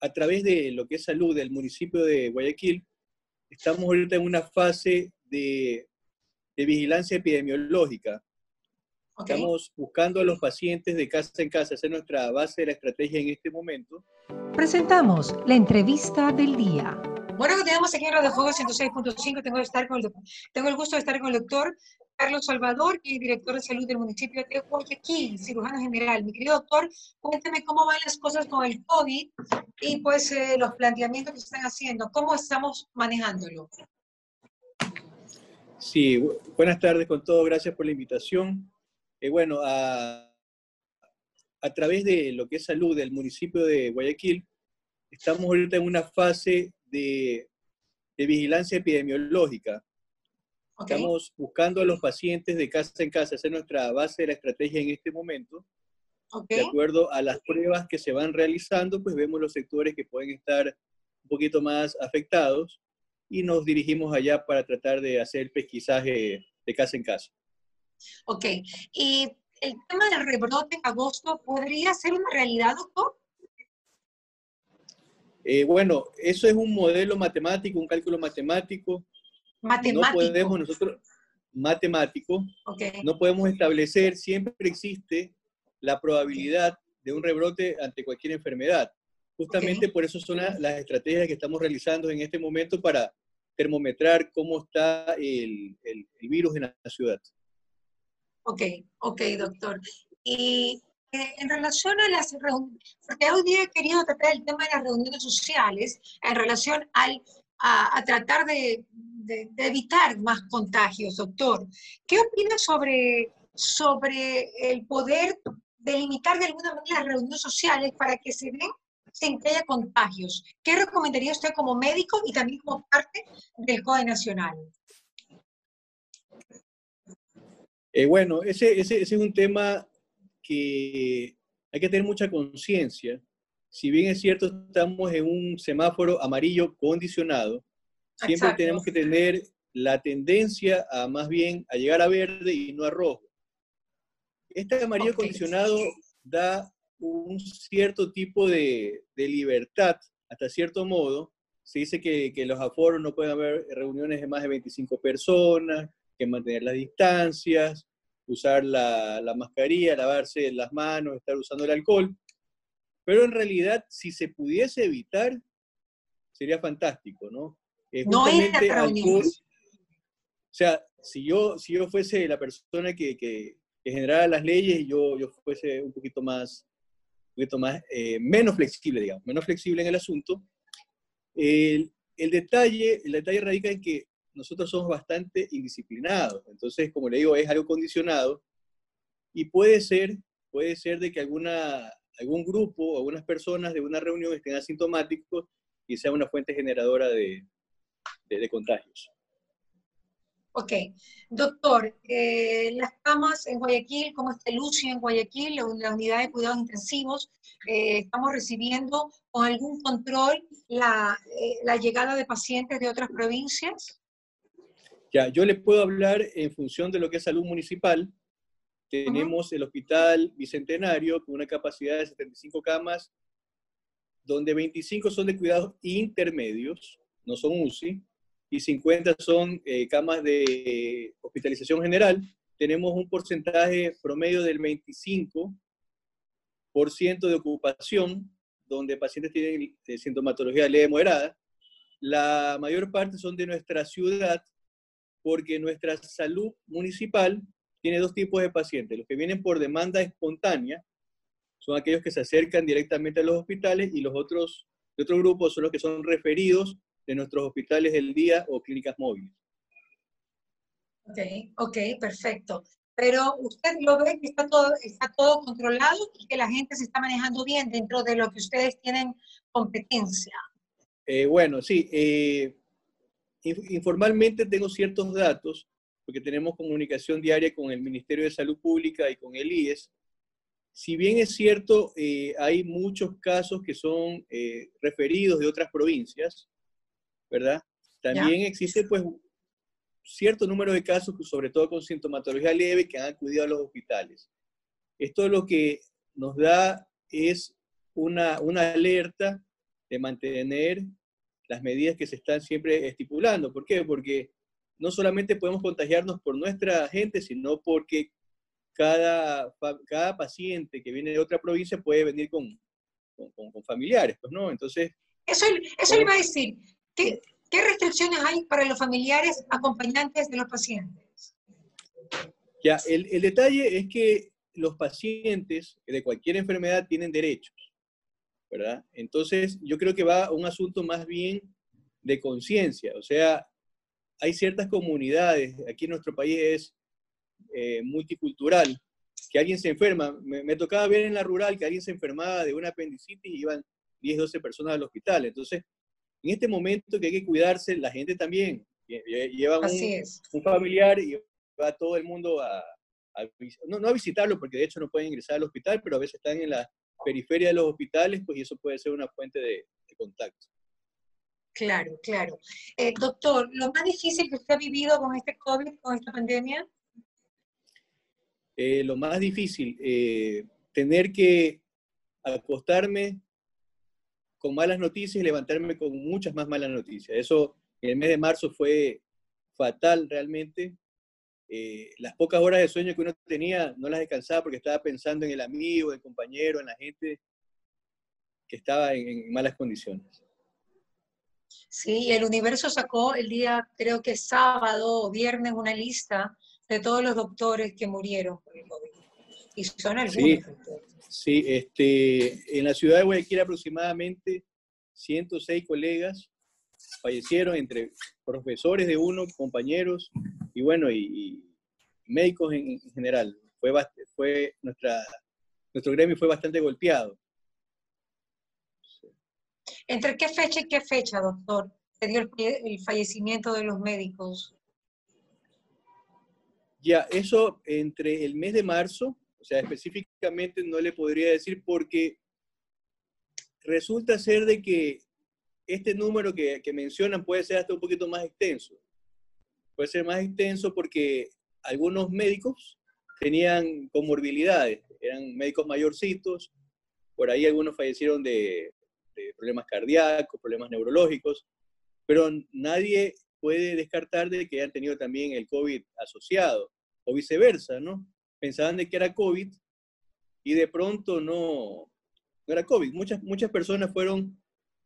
a través de lo que es salud del municipio de Guayaquil, estamos ahorita en una fase de, vigilancia epidemiológica. Estamos buscando a los pacientes de casa en casa, esa es nuestra base de la estrategia en este momento. Presentamos la entrevista del día. Bueno, tenemos aquí en Radio Fuego 106.5. Tengo, tengo el gusto de estar con el doctor Carlos Salvador, que es director de salud del municipio de Guayaquil, cirujano general. Mi querido doctor, cuénteme cómo van las cosas con el COVID y pues eh, los planteamientos que se están haciendo. ¿Cómo estamos manejándolo? Sí, buenas tardes con todo. Gracias por la invitación. Eh, bueno, a, a través de lo que es salud del municipio de Guayaquil, estamos ahorita en una fase de, de vigilancia epidemiológica Estamos buscando a los pacientes de casa en casa, esa es nuestra base de la estrategia en este momento. De acuerdo a las pruebas que se van realizando, pues vemos los sectores que pueden estar un poquito más afectados y nos dirigimos allá para tratar de hacer el pesquisaje de casa en casa. Ok, y el tema del rebrote en agosto, ¿podría ser una realidad, doctor? Eh, bueno, eso es un modelo matemático, un cálculo matemático Matemático. No podemos nosotros, matemático, no podemos establecer, siempre existe la probabilidad de un rebrote ante cualquier enfermedad. Justamente por eso son las estrategias que estamos realizando en este momento para termometrar cómo está el, el, virus en la ciudad. Ok, ok, doctor. Y eh, en relación a las reuniones, porque hoy día he querido tratar el tema de las reuniones sociales en relación al, a tratar de, de, evitar más contagios, doctor. ¿Qué opina sobre, sobre el poder delimitar de alguna manera las reuniones sociales para que se den sin que haya contagios? ¿Qué recomendaría usted como médico y también como parte del CODE Nacional? Eh, bueno, ese, ese, ese es un tema que hay que tener mucha conciencia. Si bien es cierto, estamos en un semáforo amarillo condicionado, Siempre tenemos que tener la tendencia a más bien a llegar a verde y no a rojo. Este amarillo acondicionado da un cierto tipo de, libertad, hasta cierto modo. Se dice que, los aforos no pueden haber reuniones de más de 25 personas, que mantener las distancias, usar la, la mascarilla, lavarse las manos, estar usando el alcohol. Pero en realidad, si se pudiese evitar, sería fantástico, ¿no? Eh, no era O sea, si yo, si yo fuese la persona que, que, que generara las leyes, yo, yo fuese un poquito más, un poquito más eh, menos flexible, digamos, menos flexible en el asunto. El, el, detalle, el detalle radica en que nosotros somos bastante indisciplinados. Entonces, como le digo, es algo condicionado y puede ser, puede ser de que alguna, algún grupo, algunas personas de una reunión estén asintomáticos y sea una fuente generadora de, de, contagios. Ok. Doctor, eh, las camas en Guayaquil, ¿cómo está Lucio en Guayaquil, la, unidad de cuidados intensivos? Eh, ¿Estamos recibiendo con algún control la, eh, la, llegada de pacientes de otras provincias? Ya, yo le puedo hablar en función de lo que es salud municipal. Tenemos el Hospital Bicentenario con una capacidad de 75 camas, donde 25 son de cuidados intermedios, no son UCI, y 50 son eh, camas de hospitalización general, tenemos un porcentaje promedio del 25% de ocupación, donde pacientes tienen eh, sintomatología leve moderada. La mayor parte son de nuestra ciudad, porque nuestra salud municipal tiene dos tipos de pacientes. Los que vienen por demanda espontánea, son aquellos que se acercan directamente a los hospitales, y los otros, de otro grupo son los que son referidos de nuestros hospitales del día o clínicas móviles. Ok, ok, perfecto. Pero usted lo ve que está todo, está todo controlado y que la gente se está manejando bien dentro de lo que ustedes tienen competencia. Eh, bueno, sí. Eh, informalmente tengo ciertos datos, porque tenemos comunicación diaria con el Ministerio de Salud Pública y con el IES. Si bien es cierto, eh, hay muchos casos que son referidos de otras provincias, ¿verdad? También existe pues cierto número de casos, sobre todo con sintomatología leve, que han acudido a los hospitales. Esto lo que nos da es una, una alerta de mantener las medidas que se están siempre estipulando. ¿Por qué? Porque no solamente podemos contagiarnos por nuestra gente, sino porque cada, cada paciente que viene de otra provincia puede venir con, con, familiares, pues, ¿no? Entonces... Eso, eso iba a decir. ¿Qué, ¿Qué restricciones hay para los familiares acompañantes de los pacientes? Ya, el, el detalle es que los pacientes de cualquier enfermedad tienen derechos, ¿verdad? Entonces, yo creo que va a un asunto más bien de conciencia, o sea, hay ciertas comunidades, aquí en nuestro país es eh, multicultural, que alguien se enferma, me, tocaba ver en la rural que alguien se enfermaba de una apendicitis y iban 10, 12 personas al hospital, entonces, en este momento que hay que cuidarse, la gente también lleva un, familiar y va todo el mundo a, no, no, a visitarlo, porque de hecho no pueden ingresar al hospital, pero a veces están en la periferia de los hospitales, pues y eso puede ser una fuente de contacto. Claro, claro. Eh, doctor, ¿lo más difícil que usted ha vivido con este COVID, con esta pandemia? Eh, lo más difícil, eh, tener que acostarme con malas noticias y levantarme con muchas más malas noticias. Eso en el mes de marzo fue fatal realmente. las pocas horas de sueño que uno tenía no las descansaba porque estaba pensando en el amigo, en el compañero, en la gente que estaba en malas condiciones. Sí, el universo sacó el día, creo que sábado o viernes, una lista de todos los doctores que murieron por el COVID. Y son algunos. Sí, sí este, en la ciudad de Guayaquil aproximadamente 106 colegas fallecieron entre profesores de uno, compañeros y bueno, y, médicos en, general. Fue, fue nuestra, nuestro gremio fue bastante golpeado. ¿Entre qué fecha y qué fecha, doctor, se dio el, fallecimiento de los médicos? Ya, eso entre el mes de marzo, sea, específicamente no le podría decir porque resulta ser de que este número que, mencionan puede ser hasta un poquito más extenso. Puede ser más extenso porque algunos médicos tenían comorbilidades, eran médicos mayorcitos, por ahí algunos fallecieron de, problemas cardíacos, problemas neurológicos, pero nadie puede descartar de que hayan tenido también el COVID asociado, o viceversa, ¿no? Pensaban de que era COVID y de pronto no, no era COVID. Muchas, muchas personas fueron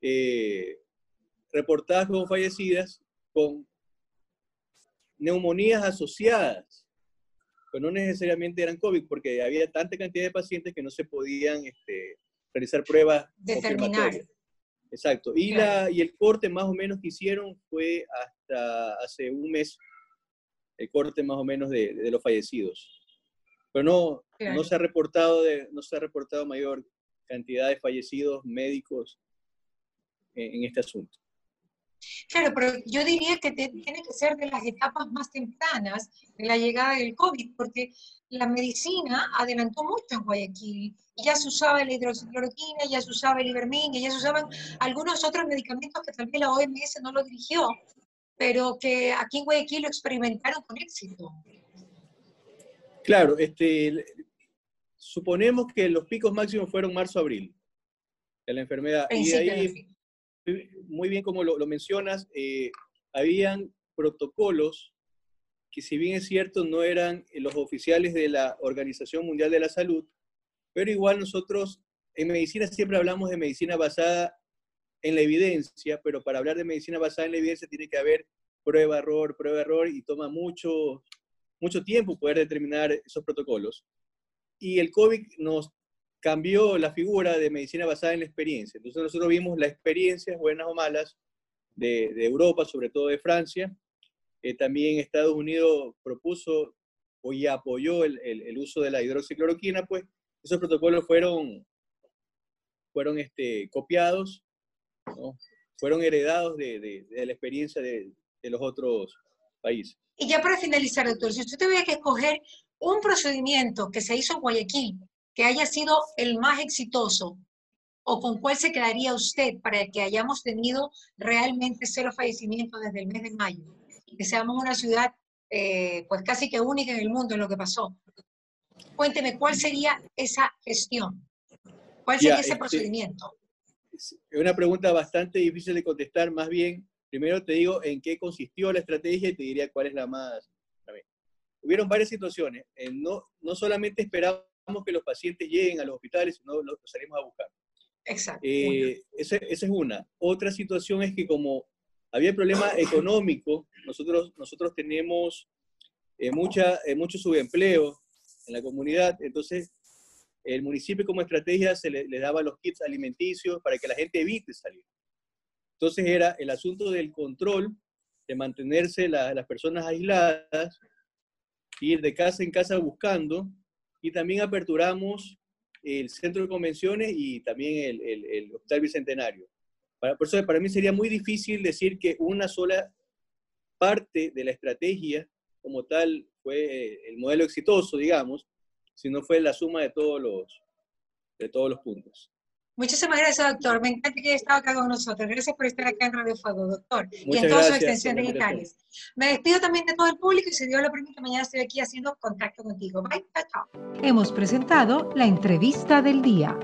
eh, reportadas como fallecidas con neumonías asociadas, pero no necesariamente eran COVID, porque había tanta cantidad de pacientes que no se podían este, realizar pruebas Determinar. Exacto. Y, la, y el corte más o menos que hicieron fue hasta hace un mes, el corte más o menos de, de los fallecidos. Pero no, no, se ha reportado de, no se ha reportado mayor cantidad de fallecidos médicos en, en este asunto. Claro, pero yo diría que tiene que ser de las etapas más tempranas de la llegada del COVID, porque la medicina adelantó mucho en Guayaquil. Ya se usaba la hidroxicloroquina, ya se usaba el ivermín, ya se usaban algunos otros medicamentos que vez la OMS no lo dirigió, pero que aquí en Guayaquil lo experimentaron con éxito. Claro, este, suponemos que los picos máximos fueron marzo-abril de la enfermedad. y ahí, muy bien como lo, mencionas, eh, habían protocolos que si bien es cierto no eran los oficiales de la Organización Mundial de la Salud, pero igual nosotros en medicina siempre hablamos de medicina basada en la evidencia, pero para hablar de medicina basada en la evidencia tiene que haber prueba, error, prueba, error, y toma mucho, mucho tiempo poder determinar esos protocolos. Y el COVID nos cambió la figura de medicina basada en la experiencia. Entonces nosotros vimos las experiencias, buenas o malas, de, Europa, sobre todo de Francia. Eh, también Estados Unidos propuso o ya apoyó el, el, uso de la hidroxicloroquina, pues esos protocolos fueron, fueron este, copiados, fueron heredados de, de, de la experiencia de, los otros países. Y ya para finalizar, doctor, si usted tuviera que escoger un procedimiento que se hizo en Guayaquil que haya sido el más exitoso o con cuál se quedaría usted para que hayamos tenido realmente cero fallecimientos desde el mes de mayo y que seamos una ciudad eh, pues casi que única en el mundo en lo que pasó. Cuénteme, ¿cuál sería esa gestión? ¿Cuál sería ese este, procedimiento? Es una pregunta bastante difícil de contestar, más bien, primero te digo en qué consistió la estrategia y te diría cuál es la más... Hubieron varias situaciones. no, no solamente esperamos que los pacientes lleguen a los hospitales, sino los, salimos a buscar. Exacto. Eh, esa, esa, es una. Otra situación es que como había problema económico, nosotros, nosotros tenemos eh, mucha, eh, mucho subempleo en la comunidad, entonces el municipio como estrategia se le, daba los kits alimenticios para que la gente evite salir. Entonces era el asunto del control, de mantenerse las personas aisladas, ir de casa en casa buscando, y también aperturamos el centro de convenciones y también el, el, Hospital Bicentenario. Para, por eso para mí sería muy difícil decir que una sola parte de la estrategia como tal fue el modelo exitoso, digamos, sino fue la suma de todos los, de todos los puntos. Muchísimas gracias, doctor. Me encanta que haya estado acá con nosotros. Gracias por estar acá en Radio Fuego, doctor. y en todas sus extensiones digitales. Me despido también de todo el público y si Dios lo permite, mañana estoy aquí haciendo contacto contigo. Bye, chao. Hemos presentado la entrevista del día.